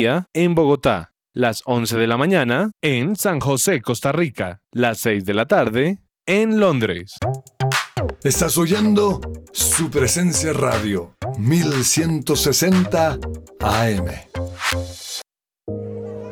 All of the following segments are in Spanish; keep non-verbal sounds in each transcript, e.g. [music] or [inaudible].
en Bogotá, las 11 de la mañana en San José, Costa Rica, las 6 de la tarde en Londres. Estás oyendo su presencia radio 1160 AM.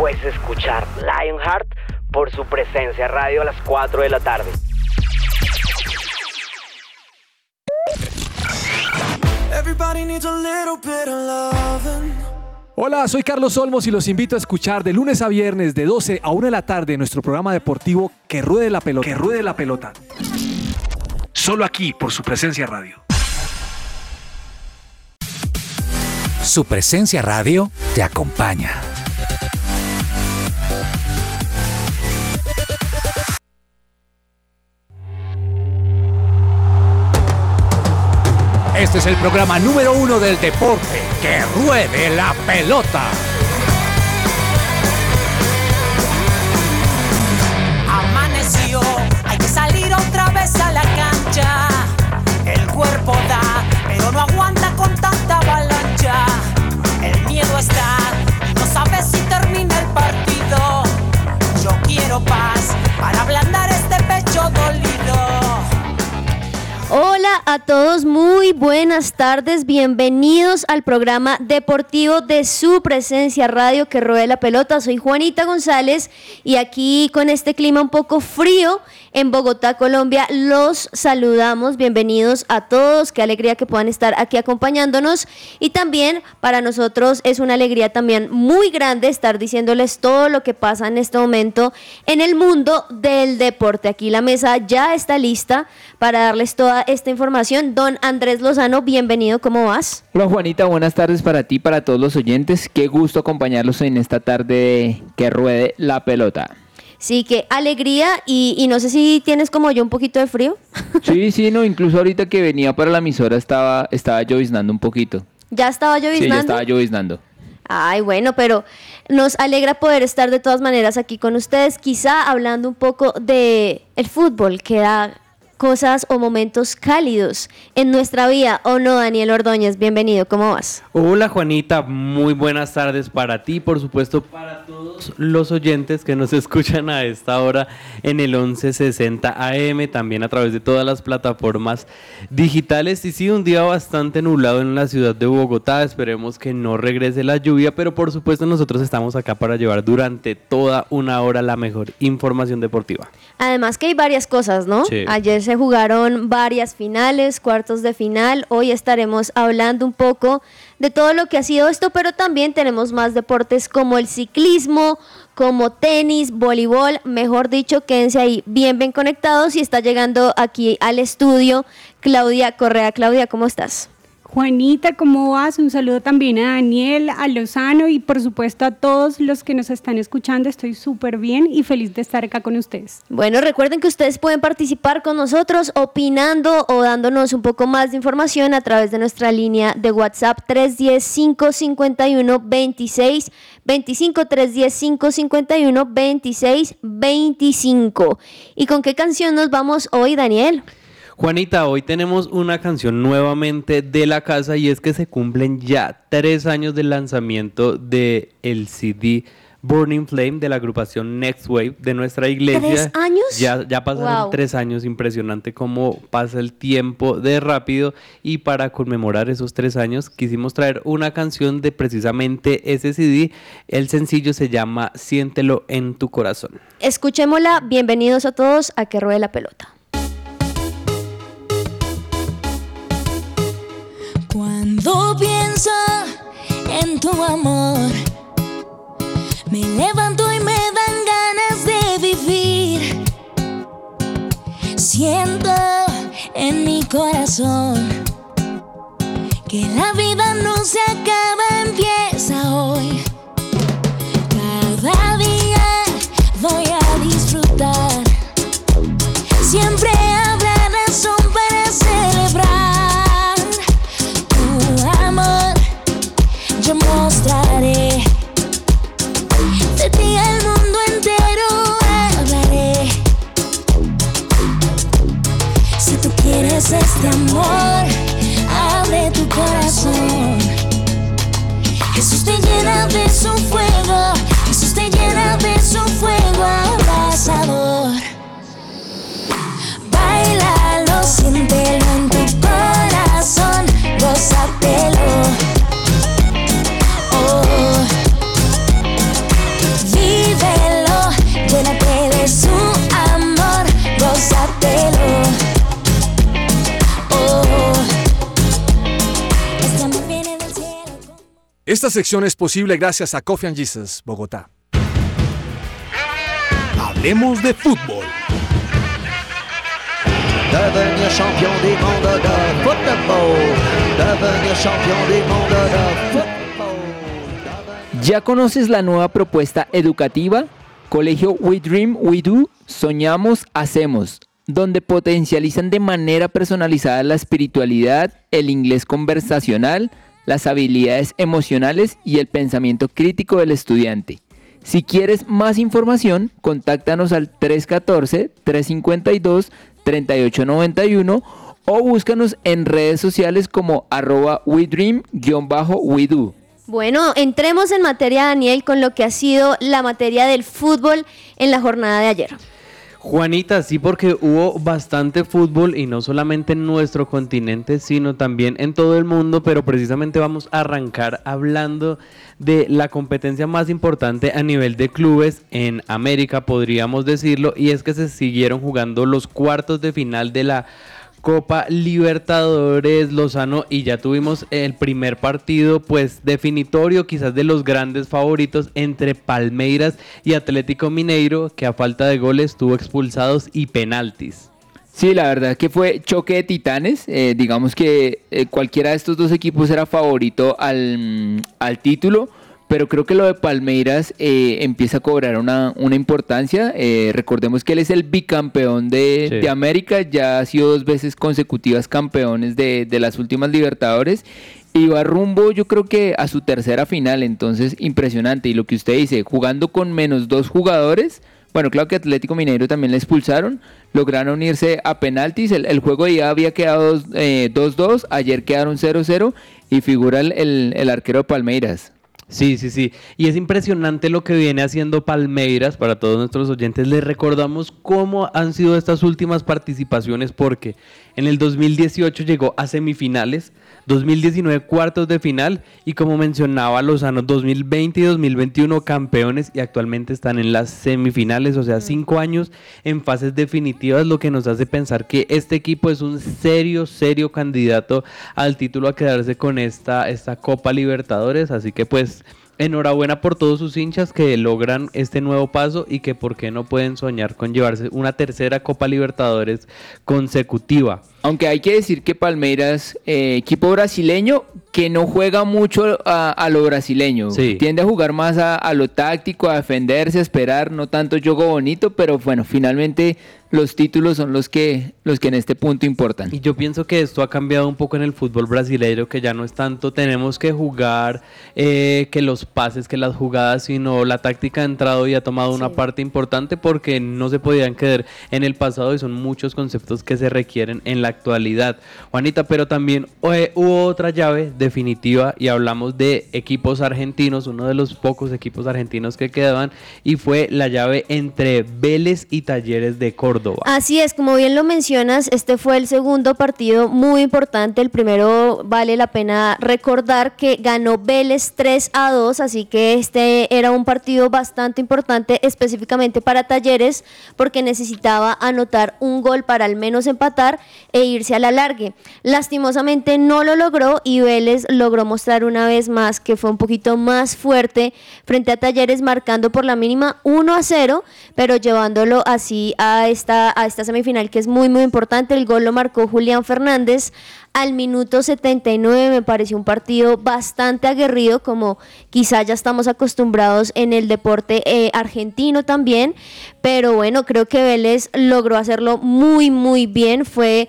Pues escuchar Lionheart por su presencia radio a las 4 de la tarde. Hola, soy Carlos Olmos y los invito a escuchar de lunes a viernes de 12 a 1 de la tarde nuestro programa deportivo Que Ruede la Pelota. Que Ruede la Pelota. Solo aquí por su presencia radio. Su presencia radio te acompaña. Este es el programa número uno del deporte. Que ruede la pelota. Amaneció, hay que salir otra vez a la cancha. El cuerpo da, pero no aguanta con tanta avalancha. El miedo está no sabes si termina el partido. Yo quiero paz para ablandar Hola a todos, muy buenas tardes, bienvenidos al programa deportivo de su presencia radio que ruede la pelota. Soy Juanita González y aquí con este clima un poco frío en Bogotá, Colombia, los saludamos. Bienvenidos a todos, qué alegría que puedan estar aquí acompañándonos y también para nosotros es una alegría también muy grande estar diciéndoles todo lo que pasa en este momento en el mundo del deporte. Aquí la mesa ya está lista para darles toda esta información. Don Andrés Lozano, bienvenido, ¿cómo vas? Hola Juanita, buenas tardes para ti, para todos los oyentes. Qué gusto acompañarlos en esta tarde que ruede la pelota. Sí, qué alegría y, y, no sé si tienes como yo un poquito de frío. [laughs] Sí, sí, no, incluso ahorita que venía para la emisora estaba, estaba lloviznando un poquito. ¿Ya estaba lloviznando? Sí, ya estaba lloviznando. Ay, bueno, pero nos alegra poder estar de todas maneras aquí con ustedes, quizá hablando un poco de el fútbol que da cosas o momentos cálidos en nuestra vida, ¿o no, Daniel Ordóñez? Bienvenido, ¿cómo vas? Hola, Juanita, muy buenas tardes para ti, por supuesto, para todos los oyentes que nos [laughs] escuchan a esta hora en el 1160 AM, también a través de todas las plataformas digitales. Y sí, un día bastante nublado en la ciudad de Bogotá, esperemos que no regrese la lluvia, pero por supuesto nosotros estamos acá para llevar durante toda una hora la mejor información deportiva. Además que hay varias cosas, ¿no? Sí. Ayer se jugaron varias finales, cuartos de final. Hoy estaremos hablando un poco de todo lo que ha sido esto, pero también tenemos más deportes como el ciclismo, como tenis, voleibol, mejor dicho, quédense ahí bien bien conectados y está llegando aquí al estudio Claudia Correa. Claudia, ¿cómo estás? Juanita, ¿cómo vas? Un saludo también a Daniel, a Lozano y por supuesto a todos los que nos están escuchando. Estoy súper bien y feliz de estar acá con ustedes. Bueno, recuerden que ustedes pueden participar con nosotros opinando o dándonos un poco más de información a través de nuestra línea de WhatsApp 310-551-26 25 310 551 26 25. ¿Y con qué canción nos vamos hoy, Daniel? Juanita, hoy tenemos una canción nuevamente de la casa y es que se cumplen ya tres años del lanzamiento de el CD Burning Flame de la agrupación Next Wave de nuestra iglesia. ¿Tres años? Ya, ya pasaron Wow. tres años, impresionante cómo pasa el tiempo de rápido y para conmemorar esos tres años quisimos traer una canción de precisamente ese CD. El sencillo se llama Siéntelo en tu corazón. Escuchémosla. Bienvenidos a todos a Que Ruede la Pelota. Amor, me levanto y me dan ganas de vivir. Siento en mi corazón que la vida no se acaba, empieza hoy. Esta sección es posible gracias a Coffee and Jesus, Bogotá. Hablemos de fútbol. Devenir champion du monde de football. Devenir champion du monde de football. ¿Ya conoces la nueva propuesta educativa? Colegio We Dream, We Do, Soñamos, Hacemos, donde potencializan de manera personalizada la espiritualidad, el inglés conversacional, las habilidades emocionales y el pensamiento crítico del estudiante. Si quieres más información, contáctanos al 314-352-3891 o búscanos en redes sociales como arroba WeDream-WeDo. Bueno, entremos en materia, Daniel, con lo que ha sido la materia del fútbol en la jornada de ayer. Juanita, sí, porque hubo bastante fútbol y no solamente en nuestro continente, sino también en todo el mundo, pero precisamente vamos a arrancar hablando de la competencia más importante a nivel de clubes en América, podríamos decirlo, y es que se siguieron jugando los cuartos de final de la Copa Libertadores Lozano y ya tuvimos el primer partido pues definitorio quizás de los grandes favoritos entre Palmeiras y Atlético Mineiro que a falta de goles tuvo expulsados y penaltis. Sí, la verdad que fue choque de titanes. eh, digamos que eh, cualquiera de estos dos equipos era favorito al, al título, pero creo que lo de Palmeiras eh, empieza a cobrar una, una importancia. Eh, recordemos que él es el bicampeón de, Sí. de América, ya ha sido dos veces consecutivas campeones de, de las últimas Libertadores. Y va rumbo, yo creo que a su tercera final, entonces impresionante. Y lo que usted dice, jugando con menos dos jugadores, bueno, claro que Atlético Mineiro también le expulsaron, lograron irse a penaltis, el, el juego ya había quedado dos, eh, 2-2, ayer quedaron 0-0 y figura el, el- el arquero Palmeiras. Sí, sí, sí. Y es impresionante lo que viene haciendo Palmeiras para todos nuestros oyentes. Les recordamos cómo han sido estas últimas participaciones porque en el 2018 llegó a semifinales, 2019 cuartos de final. Y como mencionaba Lozano, 2020 y 2021 campeones y actualmente están en las semifinales, o sea, cinco años en fases definitivas, lo que nos hace pensar que este equipo es un serio, serio candidato al título a quedarse con esta, esta Copa Libertadores, así que pues enhorabuena por todos sus hinchas que logran este nuevo paso y que por qué no pueden soñar con llevarse una tercera Copa Libertadores consecutiva. Aunque hay que decir que Palmeiras, eh, equipo brasileño, que no juega mucho a, a lo brasileño. Sí. Tiende a jugar más a, a lo táctico, a defenderse, a esperar, no tanto juego bonito, pero bueno, finalmente los títulos son los que, los que en este punto importan. Y yo pienso que esto ha cambiado un poco en el fútbol brasileño, que ya no es tanto tenemos que jugar, eh, que los pases, que las jugadas, sino la táctica ha entrado y ha tomado una parte importante porque no se podían quedar en el pasado y son muchos conceptos que se requieren en la actualidad. Juanita, pero también eh, hubo otra llave definitiva y hablamos de equipos argentinos, uno de los pocos equipos argentinos que quedaban, y fue la llave entre Vélez y Talleres de Córdoba. Así es, como bien lo mencionas, este fue el segundo partido muy importante. El primero vale la pena recordar que ganó Vélez 3 a 2, así que este era un partido bastante importante específicamente para Talleres porque necesitaba anotar un gol para al menos empatar e irse a la largue. Lastimosamente no lo logró y Vélez logró mostrar una vez más que fue un poquito más fuerte frente a Talleres marcando por la mínima 1 a 0, pero llevándolo así a esta, a esta semifinal que es muy muy importante. El gol lo marcó Julián Fernández al minuto 79 me pareció un partido bastante aguerrido como quizá ya estamos acostumbrados en el deporte eh, argentino también, pero bueno, creo que Vélez logró hacerlo muy muy bien, fue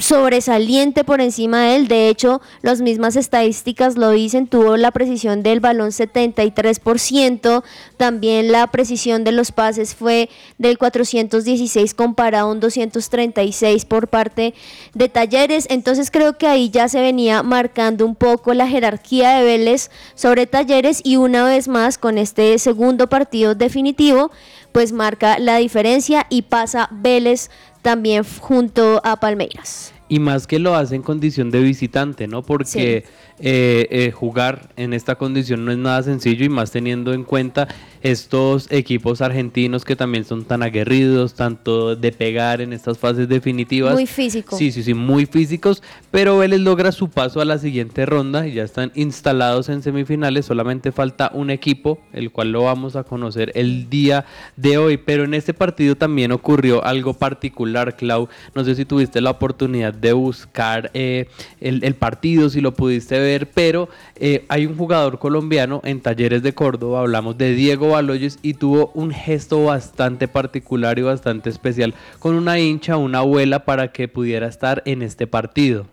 sobresaliente por encima de él. De hecho, las mismas estadísticas lo dicen. Tuvo la precisión del balón 73%. También la precisión de los pases fue del 416 comparado a un 236 por parte de Talleres. Entonces creo que ahí ya se venía marcando un poco la jerarquía de Vélez sobre Talleres y una vez más con este segundo partido definitivo pues marca la diferencia y pasa Vélez también junto a Palmeiras. Y más que lo hace en condición de visitante, ¿no? Porque eh, eh, jugar en esta condición no es nada sencillo y más teniendo en cuenta estos equipos argentinos que también son tan aguerridos, tanto de pegar en estas fases definitivas. Muy físico. Sí, sí, sí, muy físicos, pero Vélez logra su paso a la siguiente ronda y ya están instalados en semifinales, solamente falta un equipo, el cual lo vamos a conocer el día de hoy, pero en este partido también ocurrió algo particular, Clau, no sé si tuviste la oportunidad de buscar eh, el, el partido, si lo pudiste ver, pero eh, hay un jugador colombiano en Talleres de Córdoba, hablamos de Diego Baloyes y tuvo un gesto bastante particular y bastante especial con una hincha, una abuela para que pudiera estar en este partido.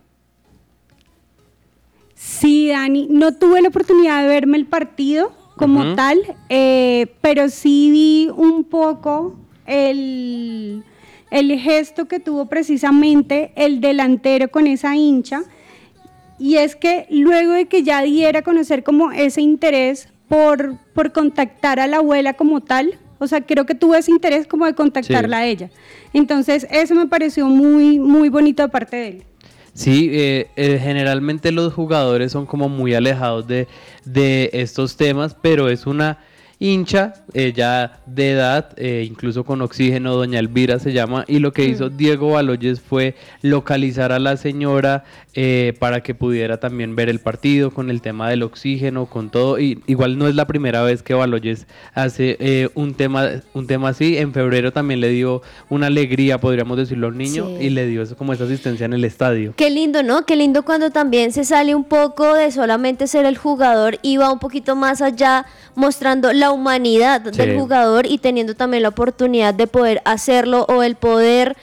Sí, Dani, no tuve la oportunidad de verme el partido como tal, eh, pero sí vi un poco el, el gesto que tuvo precisamente el delantero con esa hincha. Y es que luego de que ya diera a conocer como ese interés por, por contactar a la abuela como tal, o sea, creo que tuvo ese interés como de contactarla Sí. a ella. Entonces, eso me pareció muy, muy bonito de parte de él. Sí, eh, eh, generalmente los jugadores son como muy alejados de, de estos temas, pero es una hincha eh, ya de edad, eh, incluso con oxígeno, doña Elvira se llama, y lo que hizo Diego Baloyes fue localizar a la señora eh, para que pudiera también ver el partido con el tema del oxígeno, con todo, y igual no es la primera vez que Baloyes hace eh, un, tema, un tema así, en febrero también le dio una alegría, podríamos decirlo, a un niño, Sí. y le dio eso como esa asistencia en el estadio. Qué lindo, ¿no? Qué lindo cuando también se sale un poco de solamente ser el jugador y va un poquito más allá mostrando la humanidad del jugador y teniendo también la oportunidad de poder hacerlo o el poder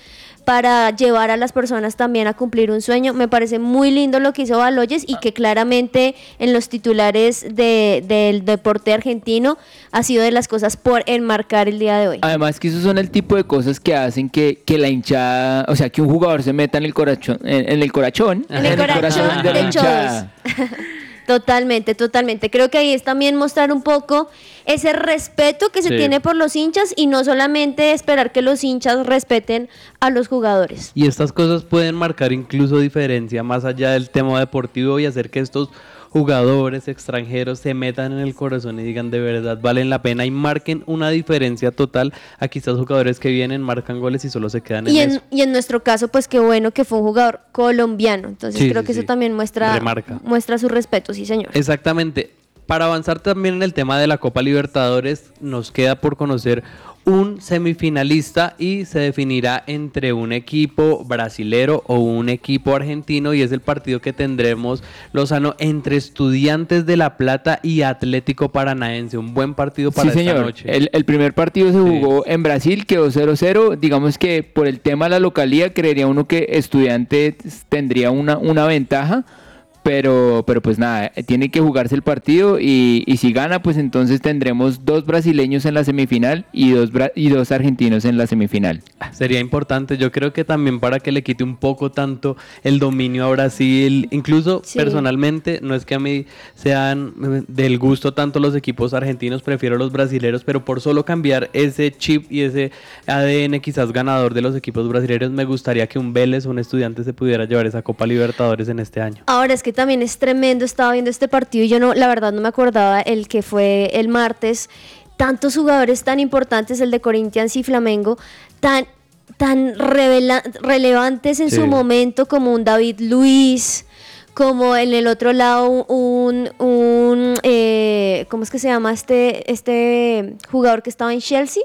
para llevar a las personas también a cumplir un sueño. Me parece muy lindo lo que hizo Baloyes y que claramente en los titulares de- del deporte argentino ha sido de las cosas por enmarcar el día de hoy. Además que esos son el tipo de cosas que hacen que, que la hinchada, o sea, que un jugador se meta en el corazón, en, en el corachón, En el corazón de hinchada. [laughs] Totalmente, totalmente. Creo que ahí es también mostrar un poco ese respeto que se Sí. tiene por los hinchas y no solamente esperar que los hinchas respeten a los jugadores. Y estas cosas pueden marcar incluso diferencia más allá del tema deportivo y hacer que estos jugadores extranjeros se metan en el corazón y digan de verdad valen la pena y marquen una diferencia total a quizás jugadores que vienen, marcan goles y solo se quedan en, Y en, eso. y en nuestro caso, pues qué bueno que fue un jugador colombiano. Entonces Sí, creo sí, que sí. eso también muestra, Remarca. muestra su respeto, sí señor. Exactamente. Para avanzar también en el tema de la Copa Libertadores, nos queda por conocer un semifinalista y se definirá entre un equipo brasilero o un equipo argentino y es el partido que tendremos Lozano entre Estudiantes de La Plata y Atlético Paranaense. Un buen partido para sí, esta señor. noche. El, el primer partido se jugó en Brasil, quedó 0-0. Digamos que por el tema de la localidad, creería uno que Estudiantes tendría una, una ventaja. Pero, pero pues nada, tiene que jugarse el partido y, y si gana, pues entonces tendremos dos brasileños en la semifinal y dos, bra- y dos argentinos en la semifinal. Sería importante, yo creo que también para que le quite un poco tanto el dominio a Brasil, incluso Sí. personalmente, no es que a mí sean eh, del gusto tanto los equipos argentinos, prefiero los brasileros, pero por solo cambiar ese chip y ese ADN quizás ganador de los equipos brasileños, me gustaría que un Vélez o un estudiante se pudiera llevar esa Copa Libertadores en este año. Ahora es que también es tremendo, estaba viendo este partido y yo no, la verdad no me acordaba el que fue el martes. Tantos jugadores tan importantes, el de Corinthians y Flamengo, tan, tan revela- relevantes en Sí. su momento como un David Luis, como en el otro lado un, un eh, ¿cómo es que se llama este, este jugador que estaba en Chelsea?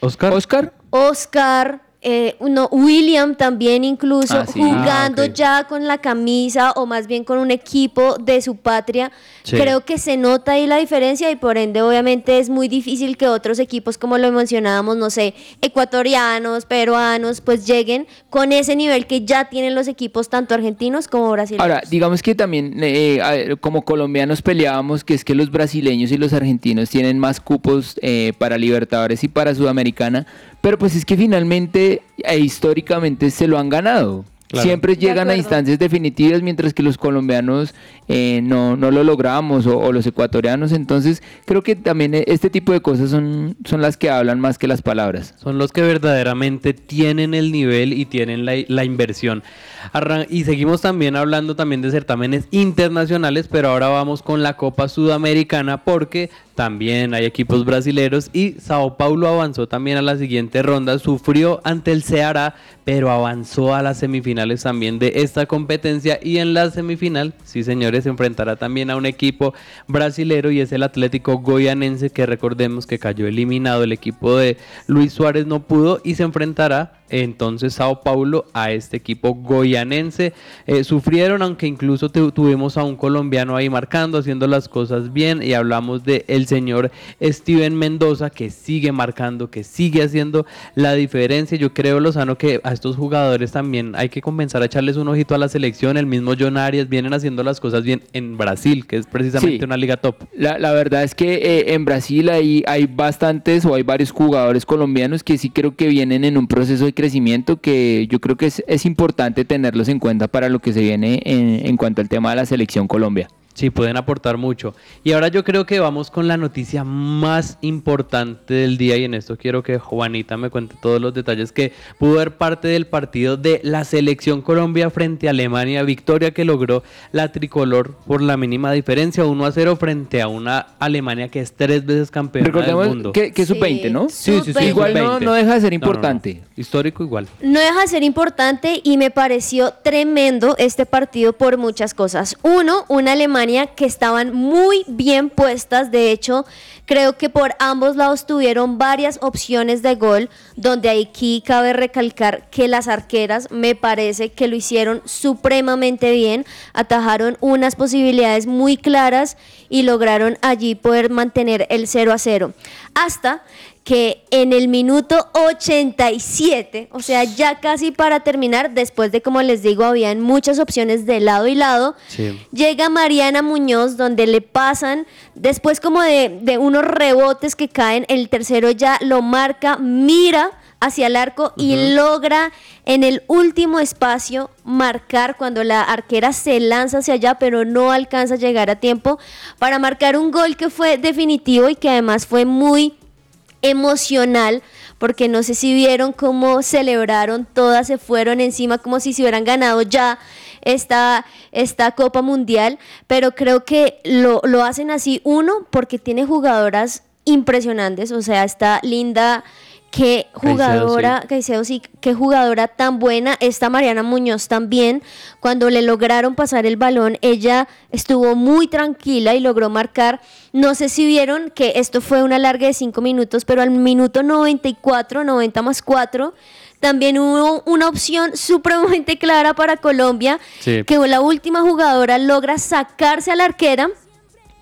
Oscar. Oscar. Oscar, eh, no, William también incluso Ah, sí. jugando Ah, ok. ya con la camisa o más bien con un equipo de su patria. Sí. Creo que se nota ahí la diferencia y por ende obviamente es muy difícil que otros equipos como lo mencionábamos, no sé, ecuatorianos, peruanos, pues lleguen con ese nivel que ya tienen los equipos tanto argentinos como brasileños. Ahora, digamos que también eh, como colombianos peleábamos que es que los brasileños y los argentinos tienen más cupos eh, para Libertadores y para Sudamericana, pero pues es que finalmente e históricamente se lo han ganado. Claro. Siempre De llegan a instancias definitivas mientras que los colombianos eh, no, no lo logramos o, o los ecuatorianos. Entonces creo que también eh, este tipo de cosas son, son las que hablan más que las palabras. Son los que verdaderamente tienen el nivel y tienen la, la inversión. Y seguimos también hablando también de certámenes internacionales, pero ahora vamos con la Copa Sudamericana porque también hay equipos brasileros y Sao Paulo avanzó también a la siguiente ronda, sufrió ante el Ceará, pero avanzó a las semifinales también de esta competencia y en la semifinal, sí señores, se enfrentará también a un equipo brasilero y es el Atlético Goianense que recordemos que cayó eliminado, el equipo de Luis Suárez no pudo y se enfrentará entonces Sao Paulo a este equipo goyanense. Eh, sufrieron, aunque incluso tu- tuvimos a un colombiano ahí marcando, haciendo las cosas bien y hablamos de el señor Steven Mendoza que sigue marcando, que sigue haciendo la diferencia. Yo creo, Lozano, que a estos jugadores también hay que comenzar a echarles un ojito a la selección. El mismo John Arias vienen haciendo las cosas bien en Brasil, que es precisamente Sí. una liga top. La, la verdad es que eh, en Brasil hay, hay bastantes o hay varios jugadores colombianos que sí creo que vienen en un proceso de crecimiento que yo creo que es, es importante tenerlos en cuenta para lo que se viene en, en cuanto al tema de la selección Colombia. Sí, pueden aportar mucho. Y ahora yo creo que vamos con la noticia más importante del día y en esto quiero que Juanita me cuente todos los detalles que pudo ver parte del partido de la selección Colombia frente a Alemania, victoria que logró la tricolor por la mínima diferencia 1 a 0 frente a una Alemania que es tres veces campeona del mundo. que, que es sub-20, ¿no? Sí, sí, sí, Igual no, sub-20. no deja de ser No, no, no. importante. Histórico igual. No deja de ser importante y me pareció tremendo este partido por muchas cosas. Uno, una Alemania que estaban muy bien puestas, de hecho, creo que por ambos lados tuvieron varias opciones de gol, donde aquí cabe recalcar que las arqueras me parece que lo hicieron supremamente bien, atajaron unas posibilidades muy claras y lograron allí poder mantener el 0 a 0. Hasta que en el minuto 87, o sea, ya casi para terminar, después de como les digo, habían muchas opciones de lado y lado, llega Mariana Muñoz donde le pasan, después como de, de unos rebotes que caen, el tercero ya lo marca, mira hacia el arco y logra en el último espacio marcar cuando la arquera se lanza hacia allá pero no alcanza a llegar a tiempo para marcar un gol que fue definitivo y que además fue muy emocional, porque no sé si vieron cómo celebraron, todas se fueron encima como si se hubieran ganado ya esta, esta Copa Mundial, pero creo que lo, lo hacen así, uno, porque tiene jugadoras impresionantes, o sea, está Linda Qué jugadora, Caicedo sí, qué jugadora tan buena. Esta Mariana Muñoz también, cuando le lograron pasar el balón, ella estuvo muy tranquila y logró marcar. No sé si vieron que esto fue una larga de cinco minutos, pero al minuto 94, 90 más 4, también hubo una opción [laughs] supremamente clara para Colombia, Sí. que la última jugadora logra sacarse a la arquera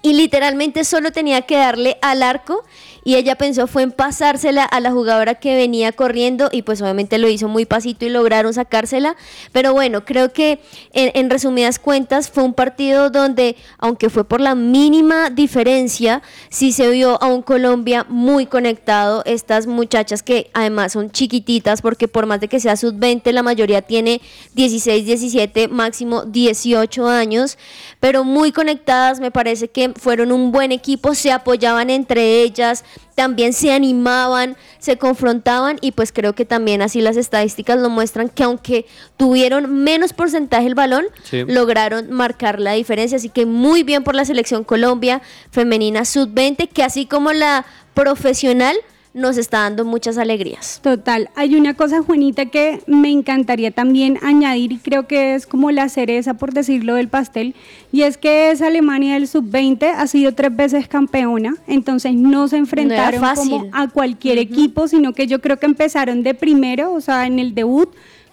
y literalmente solo tenía que darle al arco y ella pensó fue en pasársela a la jugadora que venía corriendo y pues obviamente lo hizo muy pasito y lograron sacársela. Pero bueno, creo que en, en resumidas cuentas fue un partido donde, aunque fue por la mínima diferencia, sí se vio a un Colombia muy conectado. Estas muchachas que además son chiquititas porque por más de que sea sub-20, la mayoría tiene 16, 17, máximo 18 años, pero muy conectadas, me parece que fueron un buen equipo, se apoyaban entre ellas, también se animaban, se confrontaban y pues creo que también así las estadísticas lo muestran que aunque tuvieron menos porcentaje el balón, Sí. lograron marcar la diferencia, así que muy bien por la selección Colombia femenina sub-20, que así como la profesional nos está dando muchas alegrías. Total, hay una cosa, Juanita, que me encantaría también añadir y creo que es como la cereza, por decirlo, del pastel, y es que esa Alemania del sub-20 ha sido tres veces campeona, entonces no se enfrentaron como a cualquier equipo, sino que yo creo que empezaron de primero, o sea, en el debut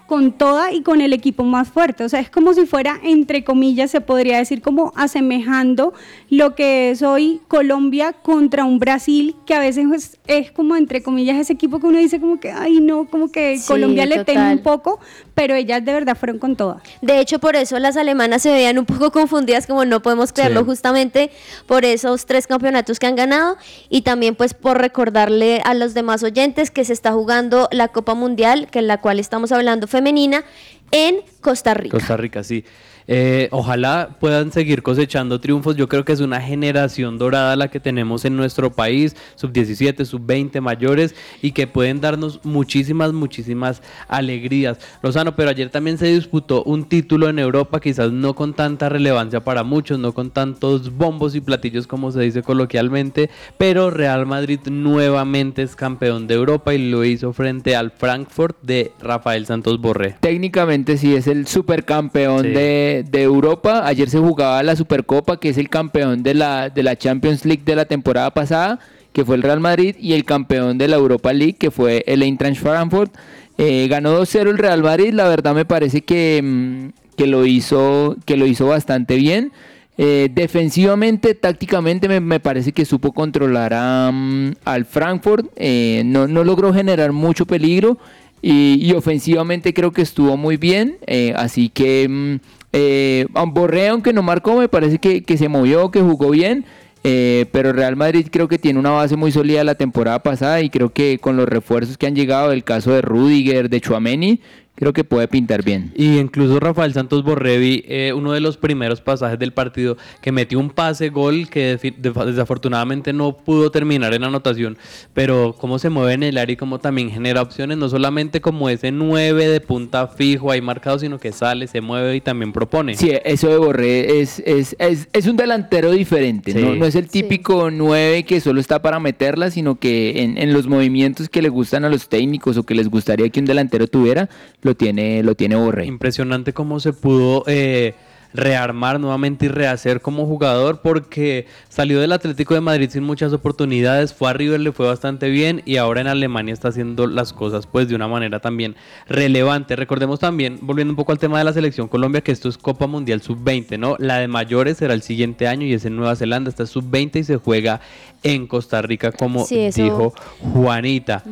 con toda y con el equipo más fuerte. O sea, es como si fuera, entre comillas, se podría decir como asemejando lo que es hoy Colombia contra un Brasil, que a veces es, es como, entre comillas, ese equipo que uno dice como que, ay, no, como que Sí, Colombia le teme un poco, pero ellas de verdad fueron con toda. De hecho, por eso las alemanas se veían un poco confundidas, como no podemos creerlo, Sí. justamente por esos tres campeonatos que han ganado y también pues por recordarle a los demás oyentes que se está jugando la Copa Mundial, que en la cual estamos hablando femenina, en Costa Rica. Costa Rica, sí. Eh, ojalá puedan seguir cosechando triunfos. Yo creo que es una generación dorada la que tenemos en nuestro país, sub 17, sub 20 mayores, y que pueden darnos muchísimas, muchísimas alegrías. Lozano, pero ayer también se disputó un título en Europa, quizás no con tanta relevancia para muchos, no con tantos bombos y platillos como se dice coloquialmente, pero Real Madrid nuevamente es campeón de Europa y lo hizo frente al Frankfurt de Rafael Santos Borré. Técnicamente sí es el supercampeón Sí. de, de Europa. Ayer se jugaba la Supercopa, que es el campeón de la, de la Champions League de la temporada pasada, que fue el Real Madrid, y el campeón de la Europa League, que fue el Eintracht Frankfurt. Eh, ganó 2-0 el Real Madrid. La verdad me parece que, mm, que, lo, hizo, que lo hizo bastante bien. Eh, defensivamente, tácticamente, me, me parece que supo controlar a, mm, al Frankfurt. Eh, no, no logró generar mucho peligro. Y, ofensivamente creo que estuvo muy bien. así que mm, eh, Borré, aunque no marcó, me parece que, que se movió, que jugó bien. eh, pero Real Madrid creo que tiene una base muy sólida la temporada pasada y creo que con los refuerzos que han llegado, el caso de Rudiger, de Chuameni, creo que puede pintar bien. Y incluso Rafael Santos Borrevi, eh, uno de los primeros pasajes del partido, que metió un pase gol que desafortunadamente no pudo terminar en anotación, pero cómo se mueve en el área y cómo también genera opciones, no solamente como ese 9 de punta fijo ahí marcado, sino que sale, se mueve y también propone. Sí, eso de Borré es, es, es, es un delantero diferente, Sí. ¿no? No es el típico 9 que solo está para meterla, sino que en, en los movimientos que le gustan a los técnicos o que les gustaría que un delantero tuviera, lo tiene, lo tiene Borré. Impresionante cómo se pudo eh, rearmar nuevamente y rehacer como jugador porque salió del Atlético de Madrid sin muchas oportunidades, fue a River, le fue bastante bien y ahora en Alemania está haciendo las cosas pues de una manera también relevante. Recordemos también, volviendo un poco al tema de la selección Colombia, que esto es Copa Mundial Sub-20, ¿no? La de mayores será el siguiente año y es en Nueva Zelanda, esta es Sub-20 y se juega en Costa Rica como Sí, dijo Juanita.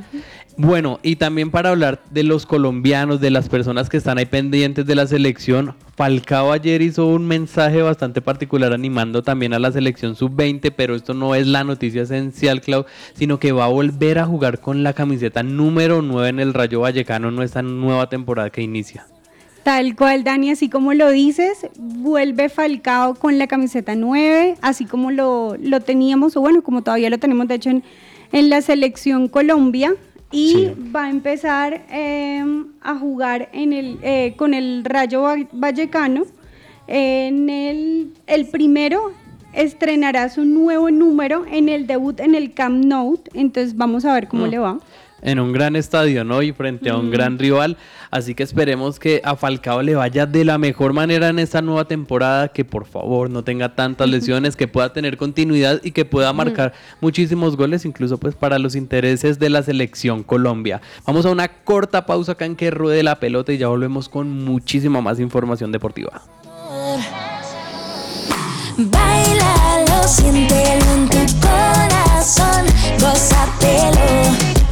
Bueno, y también para hablar de los colombianos, de las personas que están ahí pendientes de la selección, Falcao ayer hizo un mensaje bastante particular animando también a la selección sub-20, pero esto no es la noticia esencial, Clau, sino que va a volver a jugar con la camiseta número 9 en el Rayo Vallecano en esta nueva temporada que inicia. Tal cual, Dani, así como lo dices, vuelve Falcao con la camiseta 9, así como lo, teníamos, o bueno, como todavía lo tenemos, de hecho, en la selección Colombia. Y Sí. va a empezar eh, a jugar en el, eh, con el Rayo Va- Vallecano. En el, el primero estrenará su nuevo número en el debut en el Camp Nou, entonces vamos a ver cómo Mm. le va. En un gran estadio, ¿no? Y frente a un Mm. gran rival. Así que esperemos que a Falcao le vaya de la mejor manera en esta nueva temporada, que por favor no tenga tantas lesiones, que pueda tener continuidad y que pueda marcar muchísimos goles, incluso pues para los intereses de la selección Colombia. Vamos a una corta pausa acá en que ruede la pelota y ya volvemos con muchísima más información deportiva. Bailalo, siéntelo en tu corazón, gózatelo.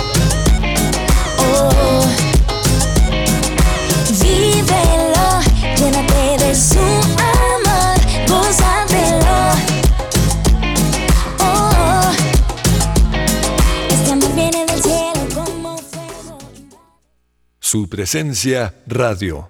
Su presencia radio.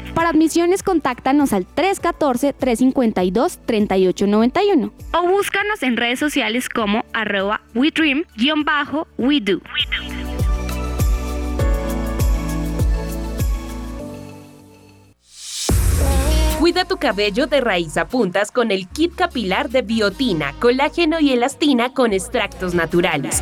Para admisiones, contáctanos al 314-352-3891 o búscanos en redes sociales como arroba WeDream-WeDo. Cuida tu cabello de raíz a puntas con el kit capilar de biotina, colágeno y elastina con extractos naturales.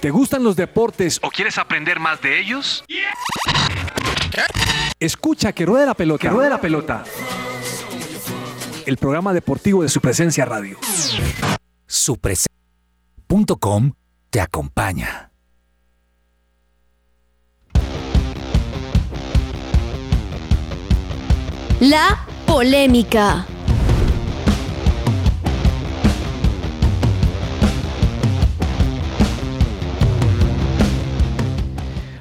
¿Te gustan los deportes o quieres aprender más de ellos? Escucha que ruede la pelota. Que ruede la pelota. El programa deportivo de su presencia radio. Supresencia.com te acompaña. La polémica.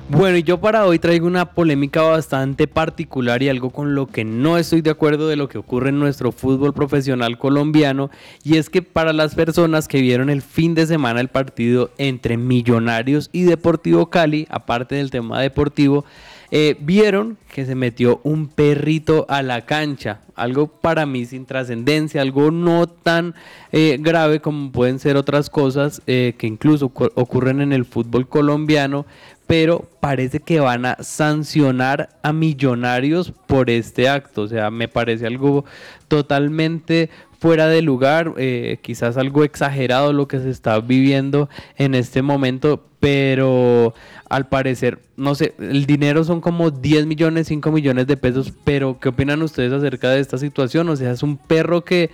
Bueno, y yo para hoy traigo una polémica bastante particular y algo con lo que no estoy de acuerdo de lo que ocurre en nuestro fútbol profesional colombiano, y es que para las personas que vieron el fin de semana el partido entre Millonarios y Deportivo Cali, aparte del tema deportivo, eh, vieron que se metió un perrito a la cancha, algo para mí sin trascendencia, algo no tan eh, grave como pueden ser otras cosas eh, que incluso ocu- ocurren en el fútbol colombiano, pero parece que van a sancionar a millonarios por este acto, o sea, me parece algo totalmente fuera de lugar, eh, quizás algo exagerado lo que se está viviendo en este momento, pero al parecer, no sé, el dinero son como 10 millones, 5 millones de pesos, pero ¿qué opinan ustedes acerca de esta situación? O sea, es un perro que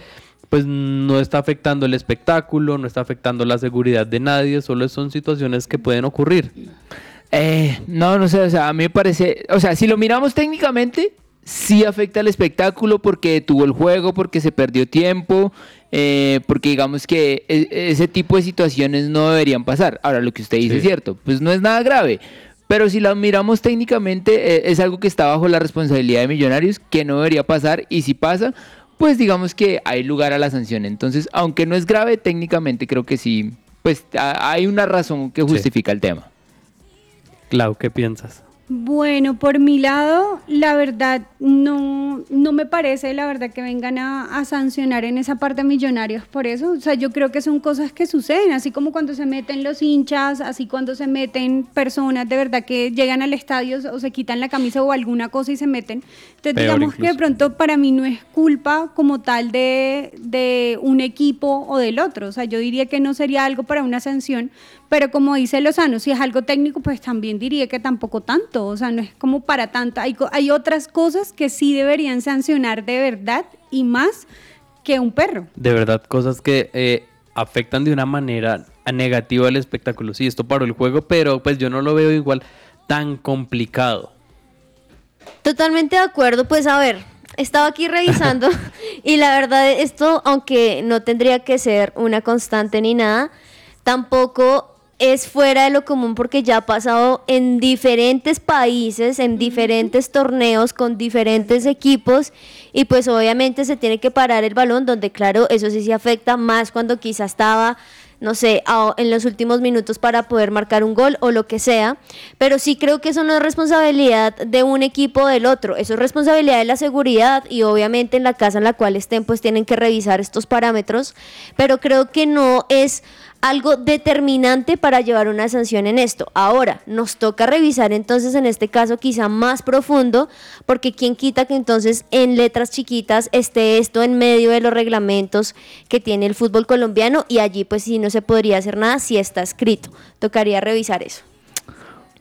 pues no está afectando el espectáculo, no está afectando la seguridad de nadie, solo son situaciones que pueden ocurrir. Eh, no, no sé, o sea, a mí me parece, o sea, si lo miramos técnicamente, sí afecta al espectáculo porque tuvo el juego, porque se perdió tiempo, eh, porque digamos que e- ese tipo de situaciones no deberían pasar. Ahora, lo que usted dice es cierto, pues no es nada grave. Pero si la miramos técnicamente, eh, es algo que está bajo la responsabilidad de Millonarios, que no debería pasar, y si pasa, pues digamos que hay lugar a la sanción. Entonces, aunque no es grave, técnicamente creo que sí, pues hay una razón que justifica el tema. Clau, ¿qué piensas? Bueno, por mi lado, la verdad, no, no me parece, la verdad, que vengan a, a sancionar en esa parte a millonarios por eso. O sea, yo creo que son cosas que suceden, así como cuando se meten los hinchas, así cuando se meten personas de verdad que llegan al estadio o se quitan la camisa o alguna cosa y se meten. Entonces, Peor digamos que de pronto para mí no es culpa como tal de, de un equipo o del otro. O sea, yo diría que no sería algo para una sanción, pero como dice Lozano, si es algo técnico, pues también diría que tampoco tanto. O sea, no es como para tanto. Hay, otras cosas que sí deberían sancionar de verdad y más que un perro. De verdad, cosas que eh, afectan de una manera negativa el espectáculo. Sí, esto paró el juego, pero pues yo no lo veo igual tan complicado. Totalmente de acuerdo, pues a ver, estaba aquí revisando [laughs] y la verdad esto, aunque no tendría que ser una constante ni nada, tampoco es fuera de lo común porque ya ha pasado en diferentes países, en diferentes torneos, con diferentes equipos y pues obviamente se tiene que parar el balón donde claro, eso sí se afecta más cuando quizá estaba no sé, en los últimos minutos para poder marcar un gol o lo que sea, pero sí creo que eso no es responsabilidad de un equipo o del otro, eso es responsabilidad de la seguridad y obviamente en la casa en la cual estén pues tienen que revisar estos parámetros, pero creo que no es algo determinante para llevar una sanción en esto. Ahora, nos toca revisar entonces en este caso quizá más profundo, porque quién quita que entonces en letras chiquitas esté esto en medio de los reglamentos que tiene el fútbol colombiano y allí pues sí no se podría hacer nada si está escrito. Tocaría revisar eso.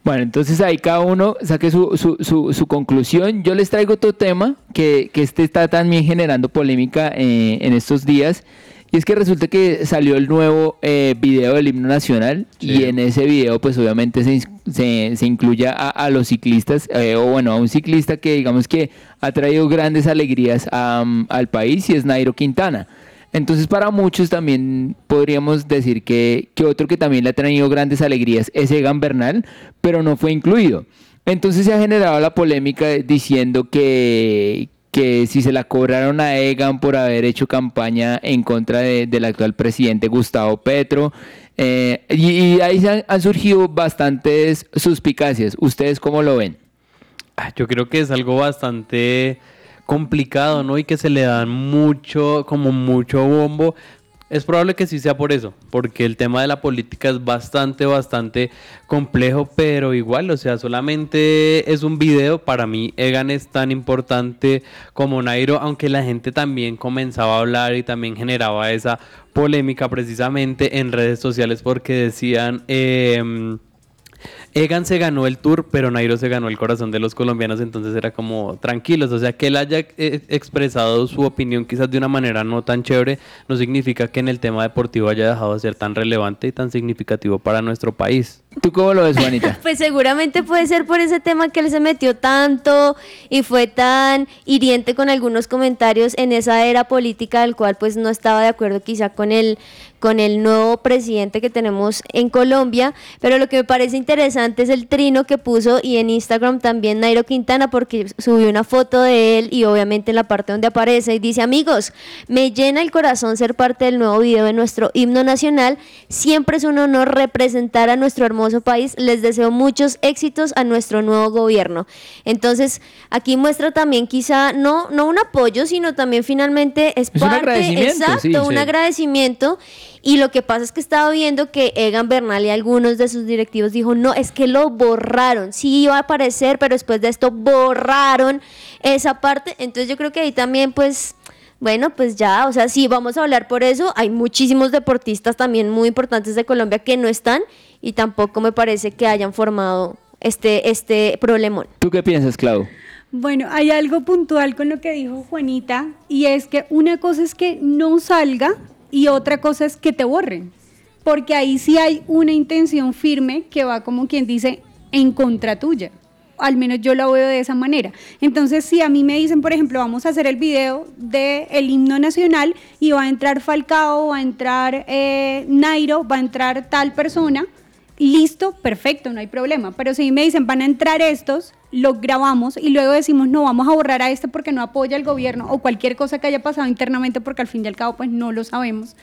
Bueno, entonces ahí cada uno saque su, su, su, su conclusión. Yo les traigo otro tema que, que este está también generando polémica eh, en estos días. Y es que resulta que salió el nuevo eh, video del himno nacional y en ese video pues obviamente se, se, se incluye a, a los ciclistas eh, o bueno a un ciclista que digamos que ha traído grandes alegrías a, al país y es Nairo Quintana. Entonces para muchos también podríamos decir que, que otro que también le ha traído grandes alegrías es Egan Bernal, pero no fue incluido. Entonces se ha generado la polémica diciendo que, que si se la cobraron a Egan por haber hecho campaña en contra de- del actual presidente Gustavo Petro. eh, y, ahí han, han surgido bastantes suspicacias. ¿Ustedes cómo lo ven? Ah, Yo creo que es algo bastante complicado, ¿no? Y que se le dan mucho, como mucho bombo. Es probable que sí sea por eso, porque el tema de la política es bastante, bastante complejo, pero igual, o sea, solamente es un video. Para mí, Egan es tan importante como Nairo, aunque la gente también comenzaba a hablar y también generaba esa polémica precisamente en redes sociales porque decían... em, Egan se ganó el tour, pero Nairo se ganó el corazón de los colombianos, entonces era como tranquilos. O sea, que él haya eh, expresado su opinión quizás de una manera no tan chévere, no significa que en el tema deportivo haya dejado de ser tan relevante y tan significativo para nuestro país. ¿Tú cómo lo ves, Juanita? [laughs] Pues seguramente puede ser por ese tema que él se metió tanto y fue tan hiriente con algunos comentarios en esa era política del cual pues no estaba de acuerdo quizá con el con el nuevo presidente que tenemos en Colombia, pero lo que me parece interesante es el trino que puso y en Instagram también Nairo Quintana porque subió una foto de él y obviamente en la parte donde aparece y dice, amigos, me llena el corazón ser parte del nuevo video de nuestro himno nacional, siempre es un honor representar a nuestro hermoso país, les deseo muchos éxitos a nuestro nuevo gobierno. Entonces, aquí muestra también quizá no, no un apoyo, sino también finalmente es, Es un parte, agradecimiento, exacto, sí, un sí. agradecimiento. Y lo que pasa es que estaba viendo que Egan Bernal y algunos de sus directivos dijo, no, es que lo borraron, sí iba a aparecer, pero después de esto borraron esa parte. Entonces yo creo que ahí también pues... Bueno, pues ya, o sea, sí, vamos a hablar por eso. Hay muchísimos deportistas también muy importantes de Colombia que no están y tampoco me parece que hayan formado este, este problemón. ¿Tú qué piensas, Clau? Bueno, hay algo puntual con lo que dijo Juanita y es que una cosa es que no salga y otra cosa es que te borren, porque ahí sí hay una intención firme que va como quien dice en contra tuya. Al menos yo lo veo de esa manera. Entonces, si a mí me dicen, por ejemplo, vamos a hacer el video del el himno nacional y va a entrar Falcao, va a entrar eh, Nairo, va a entrar tal persona, listo, perfecto, no hay problema. Pero si me dicen, van a entrar estos, lo grabamos y luego decimos, no, vamos a borrar a este porque no apoya al gobierno o cualquier cosa que haya pasado internamente porque al fin y al cabo pues no lo sabemos.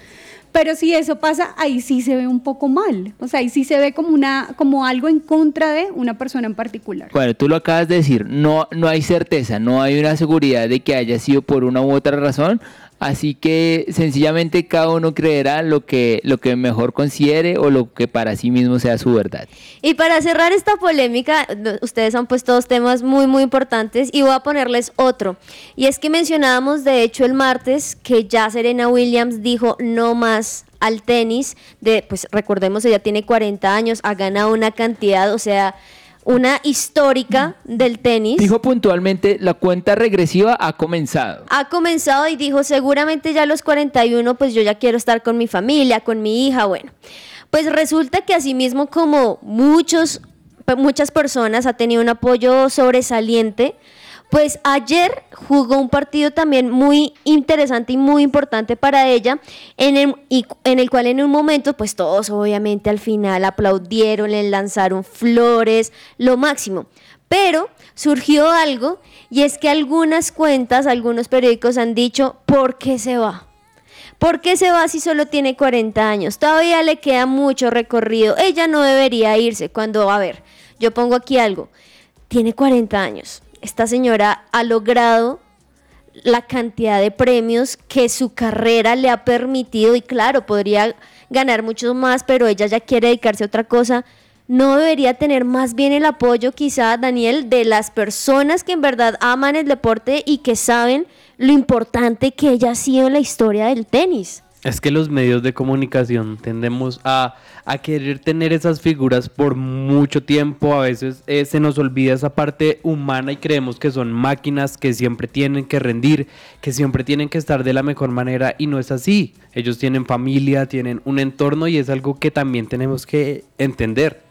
Pero si eso pasa, ahí sí se ve un poco mal. O sea, ahí sí se ve como, una, como algo en contra de una persona en particular. Bueno, tú lo acabas de decir, no, no hay certeza, no hay una seguridad de que haya sido por una u otra razón. Así que sencillamente cada uno creerá lo que, lo que mejor considere o lo que para sí mismo sea su verdad. Y para cerrar esta polémica, ustedes han puesto dos temas muy, muy importantes y voy a ponerles otro. Y es que mencionábamos, de hecho, el martes que ya Serena Williams dijo no más al tenis, de, pues recordemos, ella tiene 40 años, ha ganado una cantidad, o sea, una histórica del tenis. Dijo puntualmente, la cuenta regresiva ha comenzado. Ha comenzado y dijo, seguramente ya a los 41, pues yo ya quiero estar con mi familia, con mi hija, bueno. Pues resulta que asimismo como muchos, muchas personas ha tenido un apoyo sobresaliente pues ayer jugó un partido también muy interesante y muy importante para ella, en el, en el cual en un momento, pues todos obviamente al final aplaudieron, le lanzaron flores, lo máximo. Pero surgió algo y es que algunas cuentas, algunos periódicos han dicho, ¿por qué se va? ¿Por qué se va si solo tiene 40 años? Todavía le queda mucho recorrido. Ella no debería irse cuando, a ver, yo pongo aquí algo. Tiene 40 años esta señora ha logrado la cantidad de premios que su carrera le ha permitido y claro, podría ganar muchos más, pero ella ya quiere dedicarse a otra cosa. No debería tener más bien el apoyo quizá, Daniel, de las personas que en verdad aman el deporte y que saben lo importante que ella ha sido en la historia del tenis. Es que los medios de comunicación tendemos a, querer tener esas figuras por mucho tiempo. A veces eh, se nos olvida esa parte humana y creemos que son máquinas que siempre tienen que rendir, que siempre tienen que estar de la mejor manera y no es así. Ellos tienen familia, tienen un entorno y es algo que también tenemos que entender.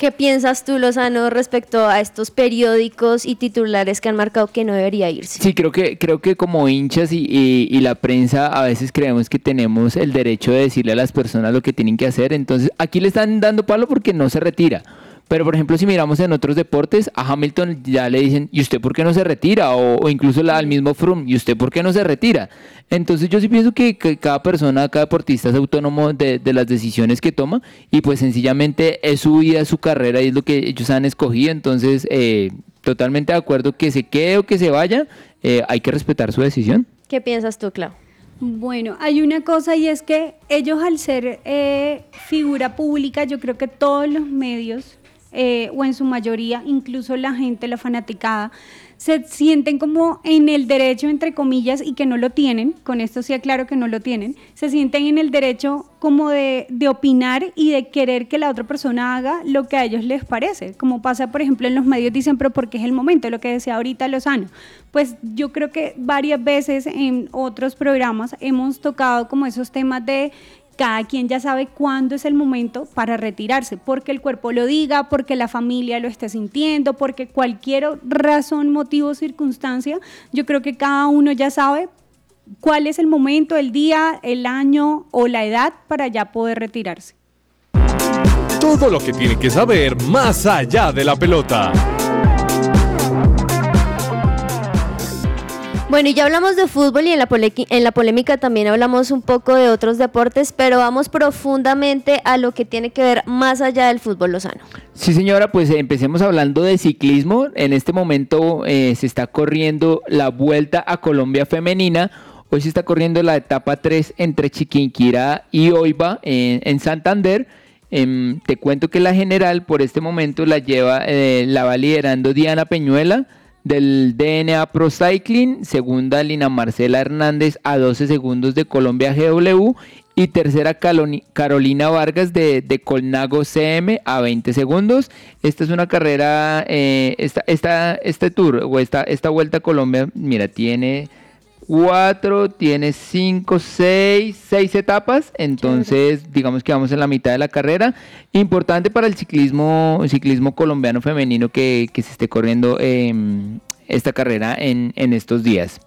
¿Qué piensas tú, Lozano, respecto a estos periódicos y titulares que han marcado que no debería irse? Sí, creo que, creo que como hinchas y, y, la prensa a veces creemos que tenemos el derecho de decirle a las personas lo que tienen que hacer. Entonces, aquí le están dando palo porque no se retira. Pero, por ejemplo, si miramos en otros deportes, a Hamilton ya le dicen, ¿y usted por qué no se retira? O, incluso al mismo Froome, ¿y usted por qué no se retira? Entonces yo sí pienso que, cada persona, cada deportista es autónomo de, las decisiones que toma y pues sencillamente es su vida, su carrera y es lo que ellos han escogido. Entonces, eh, totalmente de acuerdo que se quede o que se vaya, eh, hay que respetar su decisión. ¿Qué piensas tú, Clau? Bueno, hay una cosa y es que ellos al ser eh, figura pública, yo creo que todos los medios eh, o en su mayoría incluso la gente, la fanaticada, se sienten como en el derecho, entre comillas, y que no lo tienen, con esto sí aclaro que no lo tienen, se sienten en el derecho como de, de, opinar y de querer que la otra persona haga lo que a ellos les parece, como pasa, por ejemplo, en los medios dicen, pero porque es el momento, lo que decía ahorita Lozano. Pues yo creo que varias veces en otros programas hemos tocado como esos temas de cada quien ya sabe cuándo es el momento para retirarse, porque el cuerpo lo diga, porque la familia lo esté sintiendo, porque cualquier razón, motivo, circunstancia, yo creo que cada uno ya sabe cuál es el momento, el día, el año o la edad para ya poder retirarse. Todo lo que tiene que saber más allá de la pelota. Bueno, y ya hablamos de fútbol y en la, en la polémica también hablamos un poco de otros deportes, pero vamos profundamente a lo que tiene que ver más allá del fútbol lozano. Sí, señora, pues empecemos hablando de ciclismo. En este momento eh, se está corriendo la Vuelta a Colombia Femenina. Hoy se está corriendo la etapa 3 entre Chiquinquirá y Oiva en, Santander. Em, te cuento que la general por este momento la lleva, eh, la va liderando Diana Peñuela del DNA Pro Cycling, segunda Lina Marcela Hernández a 12 segundos de Colombia GW y tercera Carolina Vargas de, Colnago CM a 20 segundos. Esta es una carrera, eh, esta, este tour o esta, esta vuelta a Colombia, mira, tiene cuatro, tiene cinco, seis, seis etapas. Entonces, digamos que vamos en la mitad de la carrera. Importante para el ciclismo, ciclismo colombiano femenino que, que se esté corriendo em, esta carrera en, en estos días.